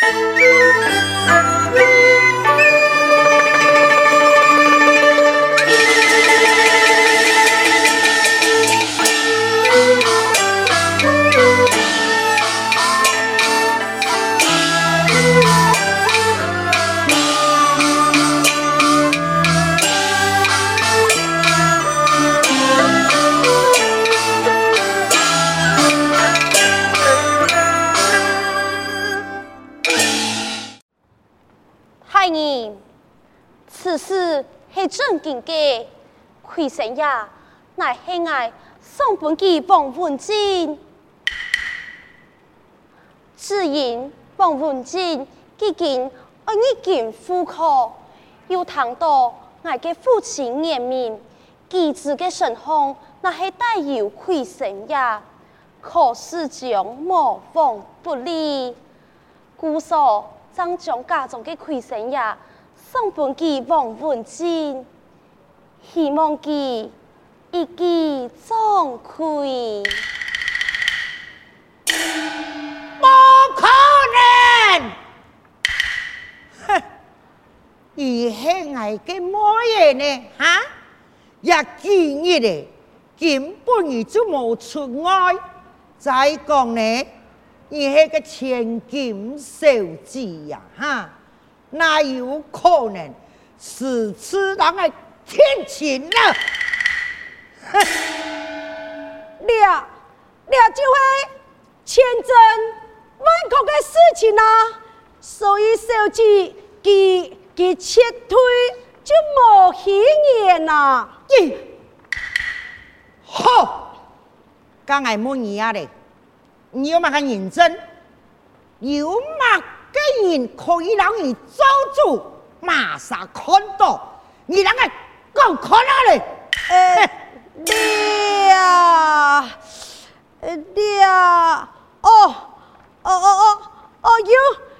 正 呀，乃系我送本记王文静，只因王文静几经我一经赴考，又谈到我嘅父亲颜明，机智嘅神风，那系带有亏损呀，可是将模仿不利，故说将将家中嘅亏损呀。送本记王文静，希望记一记总亏。不可能！哼，你系爱嘅么嘢呢？哈？一见一嚟，根本你就冇出爱。再讲呢，你系个千金小姐呀，哈？哪有可能是此人的天晴了？哼，了了就会千真万确的事情啊！所以小姐给给撤退就冇戏演啦。咦？好，刚才问你啊嘞，你有冇个认真？有嘛？个人可以让你抓住，马上看到，你啷个讲可能嘞？呃，了，呃，了，哦，哦哦哦哦，有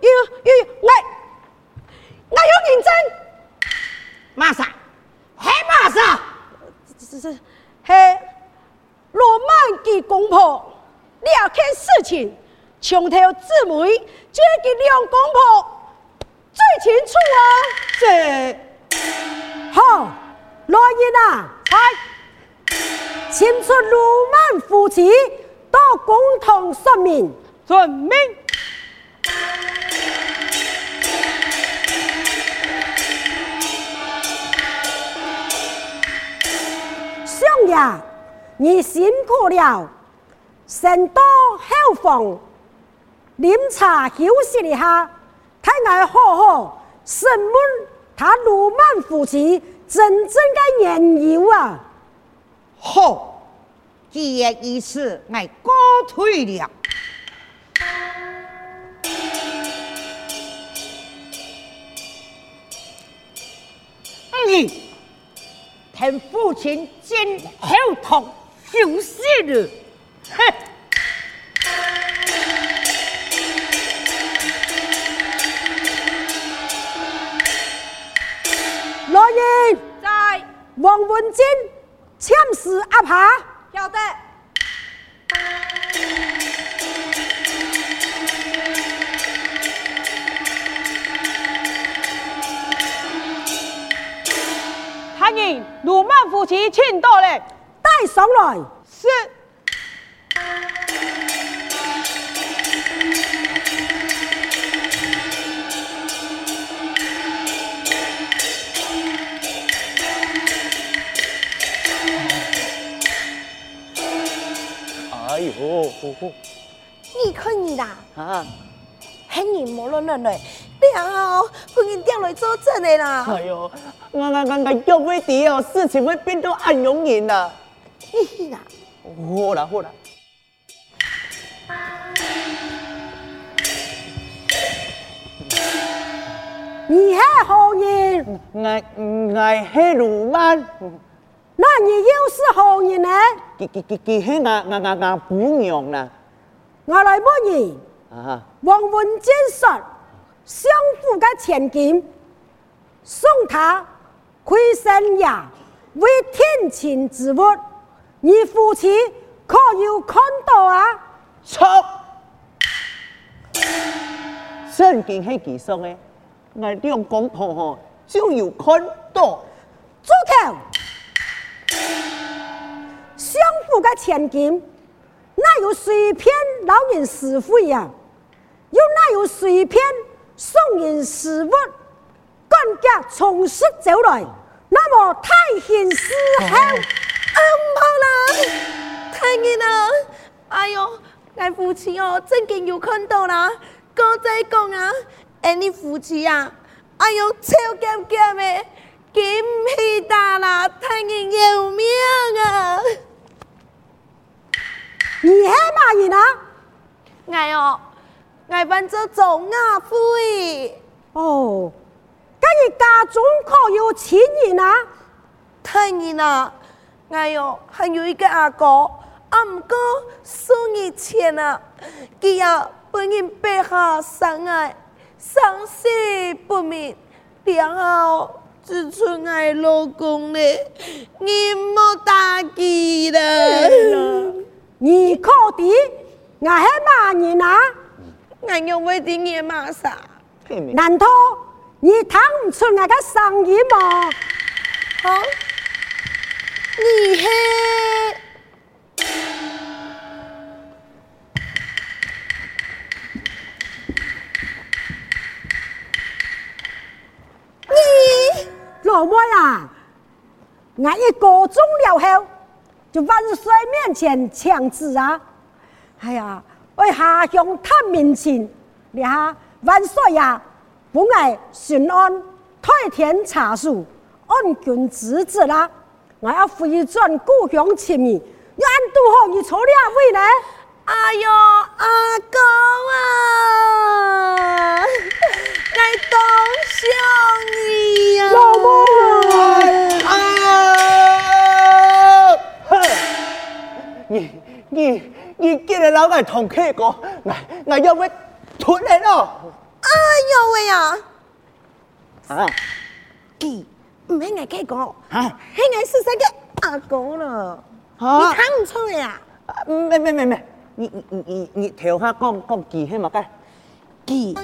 有有，我我有认真，马上，嘿马上，是是是，嘿，罗曼吉公婆，了解事情。从头至尾，这个两公婆最清楚啊！这好，来人啊，快，请出鲁莽夫妻到共同说明。遵命。相爷，你辛苦了，先到后房。饮茶休息一下，睇我好好审问他鲁莽夫妻真正的缘由啊！好，既然如此，我告退了。你听父亲今后堂休息了，哼！王文金，签诗阿爸，晓得。欢迎鲁莽夫妻，请到嘞，带上来。啦，啊，喊你莫乱乱来，然后把你掉来做证的啦。哎呦，我我我我叫会啲哦，事情会变到暗涌然啦。嘿啦，好啦好啦。你系何人？我我系鲁班。那你又是何人呢？佢佢佢佢系我我我我姑娘啦。我来问你。啊。王文建说，相府的千金送他亏神呀，为天晴之物，你夫妻可有看到啊？错。真经系其实嘅，我两公婆吼就有看到。住口！相府嘅千金，哪有随便劳人私会呀？又哪有随便送人私物？官家从实走来，那么太显时候。啊，唔好啦，太热啦！哎呦，俺夫妻哦，真经有看到啦。哥仔讲啊，俺你夫妻啊，哎呦，超咸咸的。金皮大啦，太人有命啊！你系嘛人啊？哎哟，哎扮做总亚夫哦，今日家中可有亲人啊？太人啊！哎哟，还有一个阿哥，阿唔过送你钱啊！佢呀本人背下生爱，生死不明，然后。只存爱老公嘞，你莫打击了。你可的，我系骂人啊？我又为的你骂啥？难道你听不出我嘅生意吗？啊，你系。老妹啊，我一个钟了后就万岁面前请旨啊！哎呀，为下乡探民情，你下万岁呀！不爱巡安太田查树，按军职责啦，我要回转故乡亲密，要按度好你错两位呢？哎呦，阿公啊，我多想你呀！啊！你你你今日老爱同客哥，我我要要出来咯！哎呦喂呀！啊，佢唔系我客哥，啊，系我是谁个阿公了？你看唔出来呀？没没没没。你你你你调下讲讲记系嘛该？记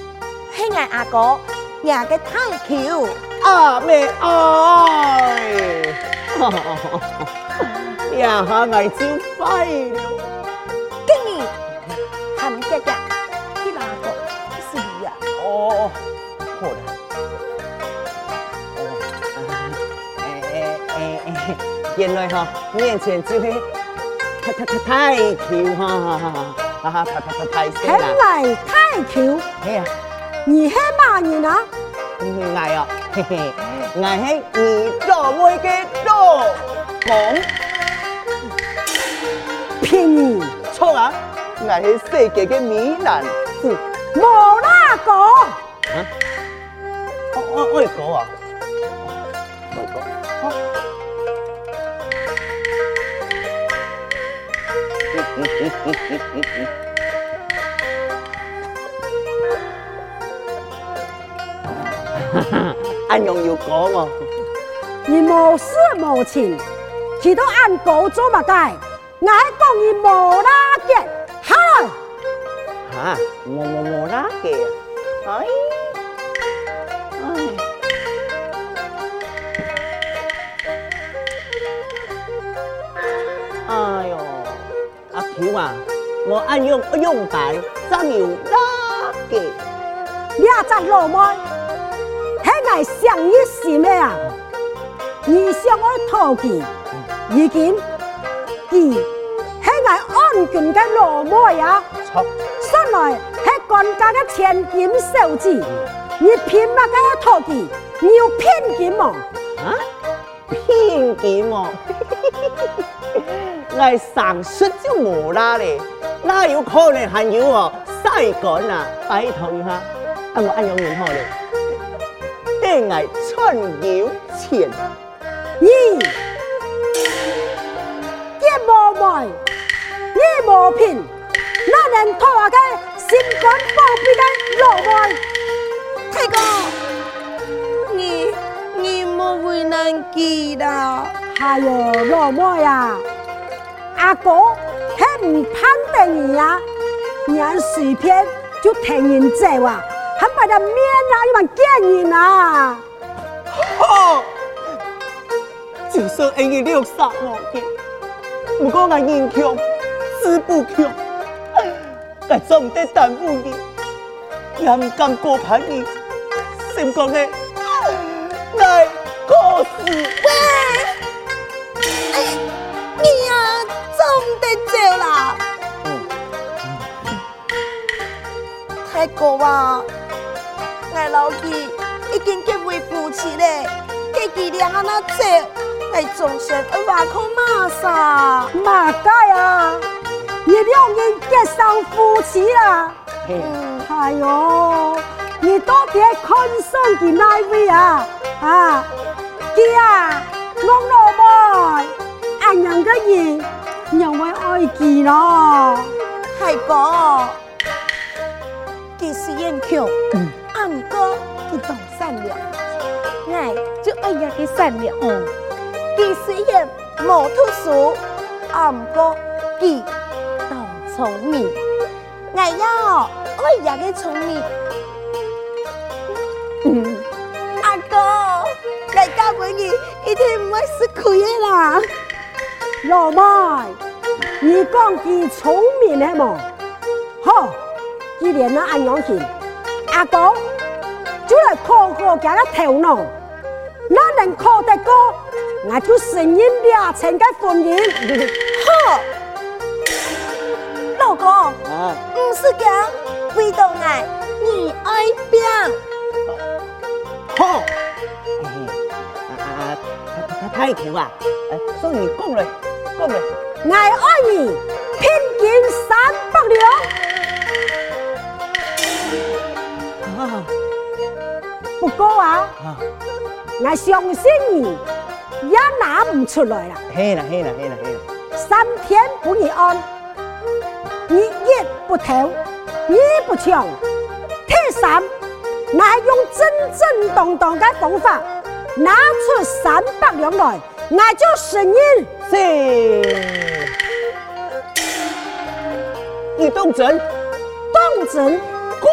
系我阿哥廿个太桥阿妹爱，呀下爱就快了。今年含家家去哪个？是你呀？哦，好啦。诶诶诶，原来哈面前就系。太太太太巧哈哈哈！哈哈太太太太死啦！系咪太巧？系啊，你系嘛人啊？我啊，嘿嘿，我系你做妹嘅老公。骗你错啊！我系世界嘅美男子。冇那个。啊？我我我讲啊！我讲。好。安用要讲喎，你无事无情，去到按哥做乜解？我系讲你无拉嘅，好。吓，我我无拉嘅，哎，哎，哎呦。条啊！我按用用白，真要拉嘅。你阿在老妹，系我想一时咩啊？你想我讨佢，如今佢系我安全嘅老妹呀。错，原来系官家嘅千金小姐，你偏乜嘅要讨佢？你要偏见么？啊？偏见么？我上述就冇啦咧，哪有可能还有哦？晒干啊，拜托一下，啊我按用完好咧，对我穿有钱，你一无卖，一无品，哪能拖下个心肝宝贝的老妹？太公，你你莫为难记啦。还有老妹呀！阿哥系唔攀得你呀？你随便就听人走啊？还买的面啊，又蛮见人啊。好，就算因为六杀无见，不过俺人强，志不强，俺总得耽误你，也唔敢过叛逆，心讲的，爱过死。喂，哎，你呀，总得走啦。太哥啊，俺老弟已经结为夫妻嘞，给佢俩啊那走，来终身而瓦口马啥？马该啊，你两人结上夫妻啦。嗯，哎呦，你到底看上佢哪位啊？啊，佢啊，我老妹，俺样个人又会爱佢咯。太哥。佢虽然强，阿唔过佢当善良，我就爱呀佢善良。佢虽然冇读书，阿唔过佢当聪明，我要爱呀佢聪明。嗯，阿哥，大家闺女一定唔会吃亏的啦。老妹，你讲佢聪明系冇？好。既然那安样行，阿哥就来考考佢个头脑，哪能考得过，我就承认两成的婚姻。老公，啊，是讲为到爱你爱拼。好，啊啊，太巧啊！所以讲嘞，讲嘞，我爱你聘金三百两。不过啊，我相信你也拿不出来了。嘿啦嘿啦嘿啦嘿啦，三天不一安，你也不偷，也不抢，第三，那用正正当当的方法拿出三百两来，那就是你。是，你当真？当真？果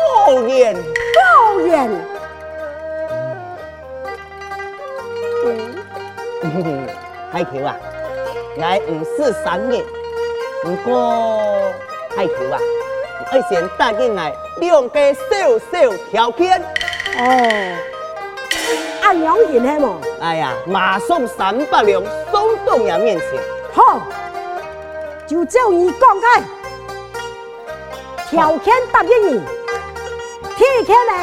然，果然。太巧啊！我唔是三日，不过太巧啊！我先答应来两个小小条件。哦，按样言系冇？哎呀，马上三百两送到人面前。好，就照你讲的条件答应你。天天呢？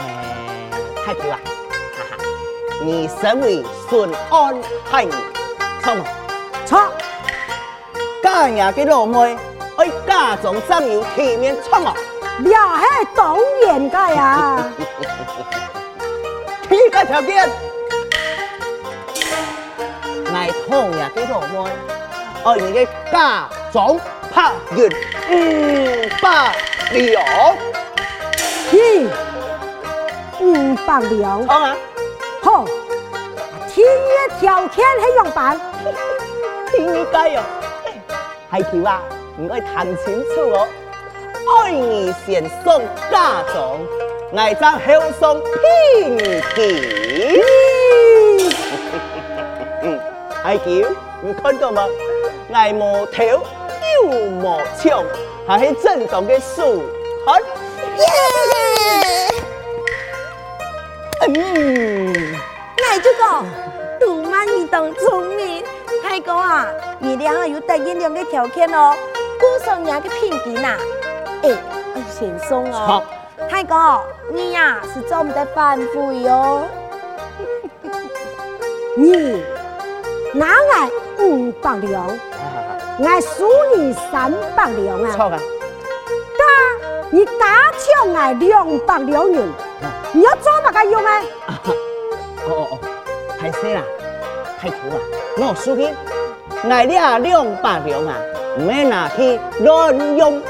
诶，太巧啊！你身为顺安太爷，错吗？错。家爷嘅老妹，爱家中怎有体面，错吗？也系当然嘅呀。第一个条件，爱同爷嘅老妹，爱你嘅家中拍月五百两。咦？五百两？错吗？好，第一条件系用办，第二个哟，系条啊，唔该谈清楚哦。爱你先送嫁妆，爱将后送聘金。嗯，系条，你看到吗？爱无头又无枪，还是正宗的书。好。嗯，我就讲，杜曼你当聪明，太公啊，你俩有答应两个条件哦，过上两个聘金呐，哎，先松哦。好，太公，你呀是做唔得反悔哟。你拿来五百两，俺输你三百两啊。错啊。噶，你打抢俺两百两银。你要做嘛个用咩？哦哦哦，太细啦，太粗啦，我输去，挨俩两百两啊，唔要拿去乱用，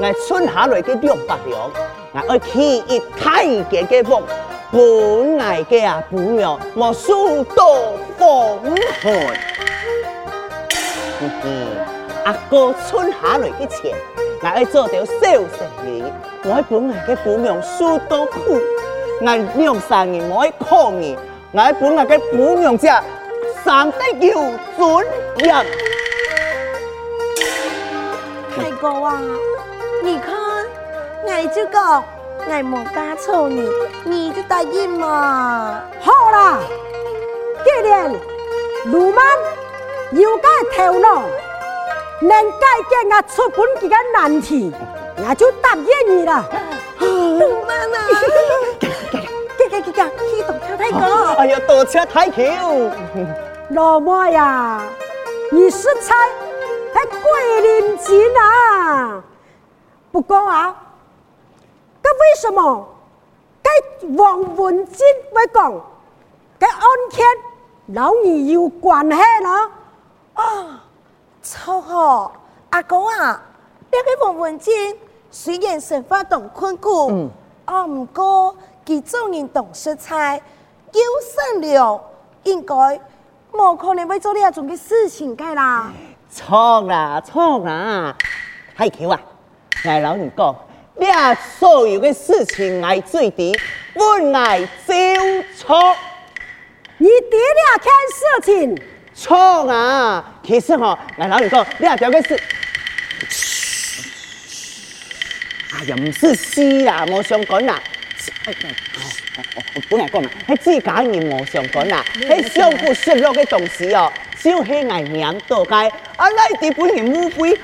挨存下来嘅两百两，挨爱起一太嘅嘅房，本挨嘅啊不妙，莫输到风寒。阿哥存下来嘅钱，我爱做条小生意，我本来嘅姑娘受多苦，我两三年我爱抗议，我本来嘅姑娘只三得有尊严。太哥啊，你看，我就讲，我冇嫁错你，你就答应嘛。好啦，既然卢曼有个头脑，能解决我出本几个难题，我就答应你了。鲁曼啊，给给给给，去动车太哥。哎呀，动车太舅。老莫呀，你食菜还桂林金啊？不过啊，那为什么跟王文金会讲跟案件老你有关系呢？啊，超好，阿公啊，那个王文金虽然生活当困苦，嗯，啊，唔过佢做人懂食菜，又善良，应该。冇可能要做呢种嘅事情噶啦，错啦错啦，海桥啊，我老你讲，你啊所有嘅事情爱最低，我爱照错。你第二件事情错啊，其实吼，我老你讲，你啊条嘅事，哎呀，唔是事啦，冇相干啦。我本来讲嘛，系自家人冇相干啦，迄相互削弱嘅东西哦，就是爱念多解，啊，那啲本人误会，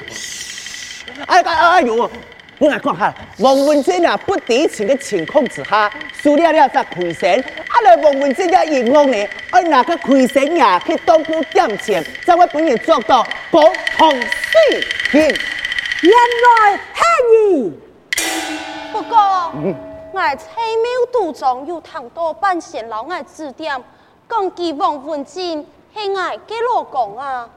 哎哎哎呦，本来讲哈，王文珍啊，不敌情嘅情况之下，输了了才亏钱，啊，来王文静也冤枉呢，啊，那个亏钱呀，去当铺点钱，才会本人做到不同事情，原来系你，不过。嗯我蔡庙都中有唐多半仙老爱指点，讲记王文静系我嘅老公啊！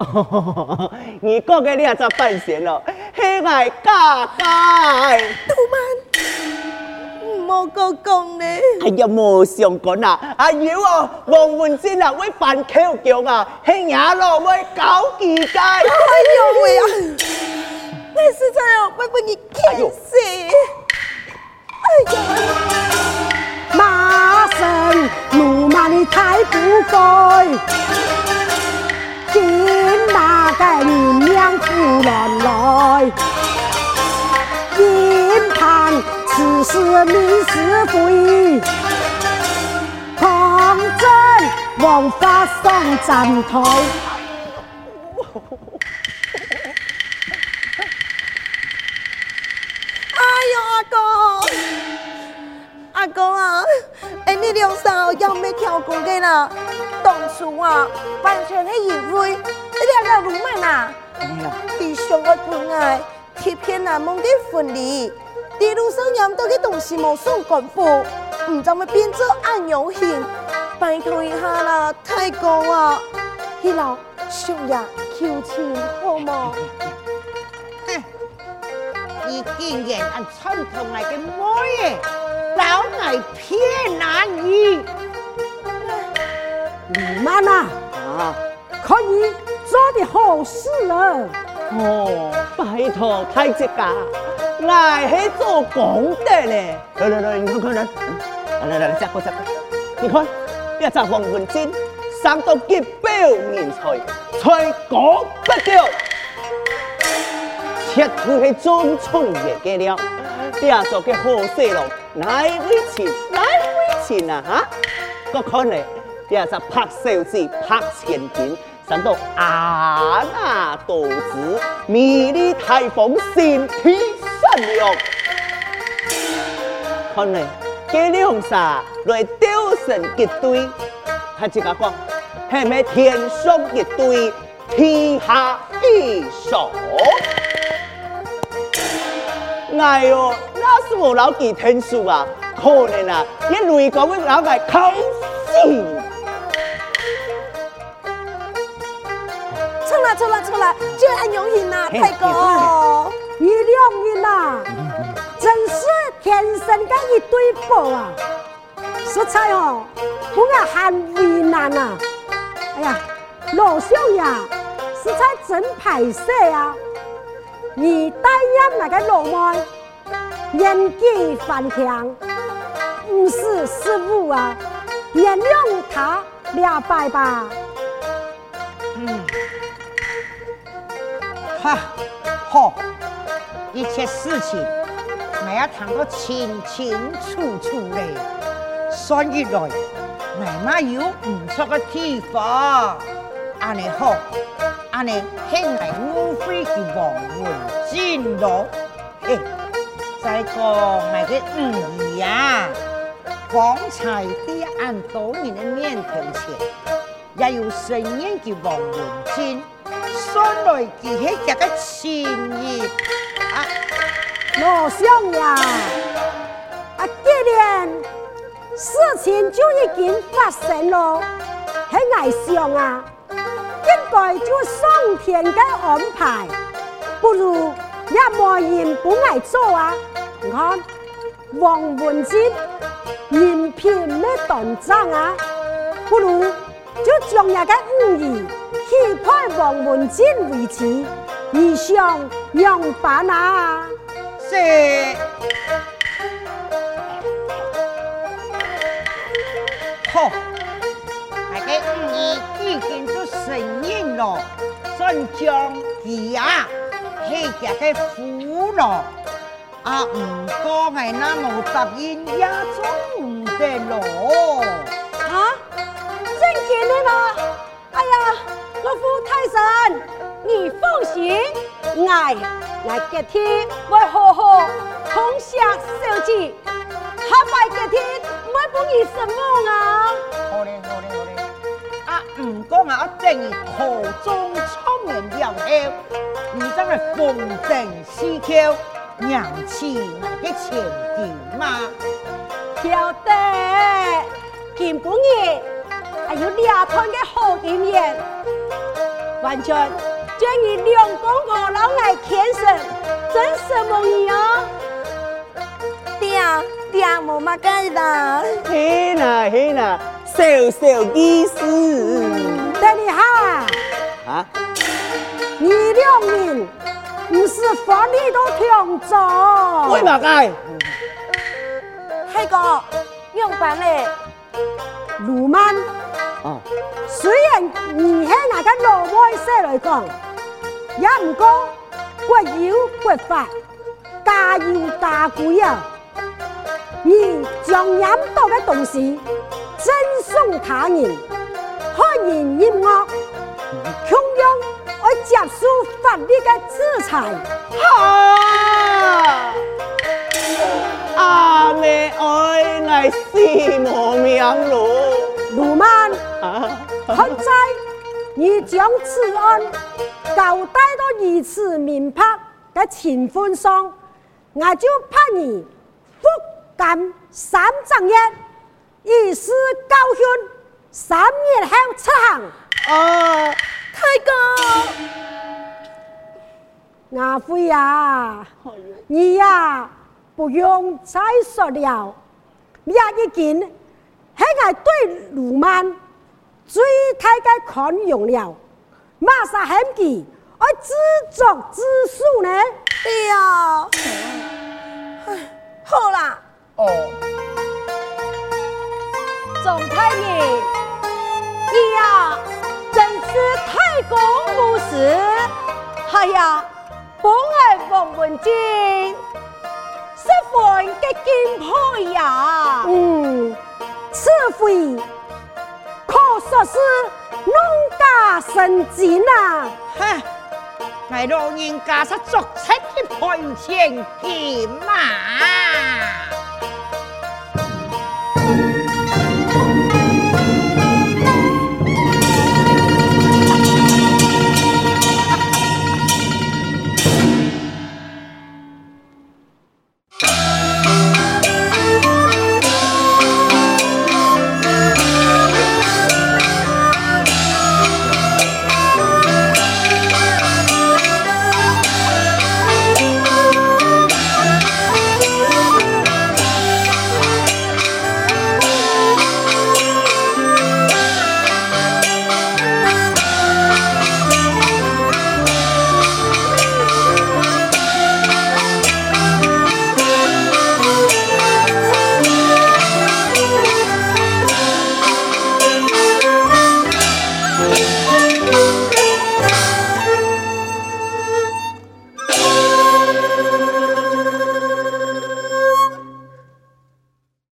你讲嘅你也做半仙咯，系我家家。杜曼，冇讲讲呢？哎呀，冇相干啊！哎呦哦，王文静啊，会犯口供啊，系伢老会搞几届。哎呦喂啊！你实在哦，会被你气死。马生路马你太不该，那个人命夫人来，眼看此事命是非，抗争王法上站台。阿公啊，哎，你两嫂要没跳过嘅啦？当初啊，完全系因为你两个鲁莽啊，弟兄嘅疼爱，欺骗难梦的分离，一路上饮到嘅东西冇送官府，唔怎么变做暗用刑？拜托一下啦，太公啊，你老兄呀求情好吗？哼，你竟然按传统来嘅模样。老爱骗男儿，你妈呐，啊，可以做的好事了。哦，拜托太子家，我是做功德嘞。来来来，你看看人，来来来，这个这个，你看，一只王文金，生到极标人才，才国不掉，切除是中冲也给了。变做个好细路，来为钱，来为钱啊！哈，我看咧，变做拍手指，拍千金，想到阿那多子，美丽大方，心地善良。看咧，这两煞来丢神一对，他只个讲，系咪天上一对，天下一手？哎呦！那是我老几天数啊，可能啊，一雷讲我老爱考死。出来出来出来，就按永庆呐，太哥，你两人呐，真是天生的一对宝啊！实在哦，我很为难啊。哎呀，老兄呀，实在真歹势啊！而带入那个罗门，年纪还强，不是师傅啊，原谅他了拜吧。嗯，哈，好，一切事情我要谈个清清楚楚嘞，算起来，我嘛有唔错个地方，安尼好。安尼，兄弟误会的王文进咯，嘿，再讲那个五姨啊，方才在俺多年的面头前，也有神验的王文进，算来记起这个情谊啊，罗相呀，啊，既然事情就已经发生了，很外上啊。应该就上天的安排，不如也没人不爱做啊！你看王文进人品没端正啊，不如就将那个五姨许配王文进为妻，你想样办啊？是，好，那个五姨已经做生。算将儿啊，起家嘅苦咯，啊唔过系那冇答应也做唔得咯。啊，真嘅呢嘛？哎呀，老夫太神，你放心，我我今天会好好通下小姐，下拜今天我不你什么啊？好嘞，好嘞，好嘞。阿唔讲啊！我正如途中苍人了后，你真系逢正思桥，娘亲嚟嘅前景吗？晓得，见本爷还有两团的好姻缘，完全将你两公婆老爱天生，真是无疑啊！爹爹冇乜计啦，嘿呐嘿呐。小小意思，等你哈啊！你两人不是法律都听着？为嘛该？那个用办嘞，鲁曼。哦。虽然你喺那个老外说来讲，也唔过国有国法，家有家规啊。你将饮到嘅东西。赠送他人，害人业恶，同样会接受法律的制裁。哈！阿妹爱爱死无命路，鲁曼，现在你将此案交代到如此明白的情况上，我就怕你不敢三正一。以示高兴，三年后出行。啊，太公，阿辉呀，你呀不用再说了。你呀已经很爱对鲁曼最太该宽容了，马上很急而自作自受呢？对呀，唉，无私。哎呀，本爱王文进，是份嘅敬佩呀。嗯，此回可说是弄假成真呐！哼，我老人家是作出的赔钱金嘛。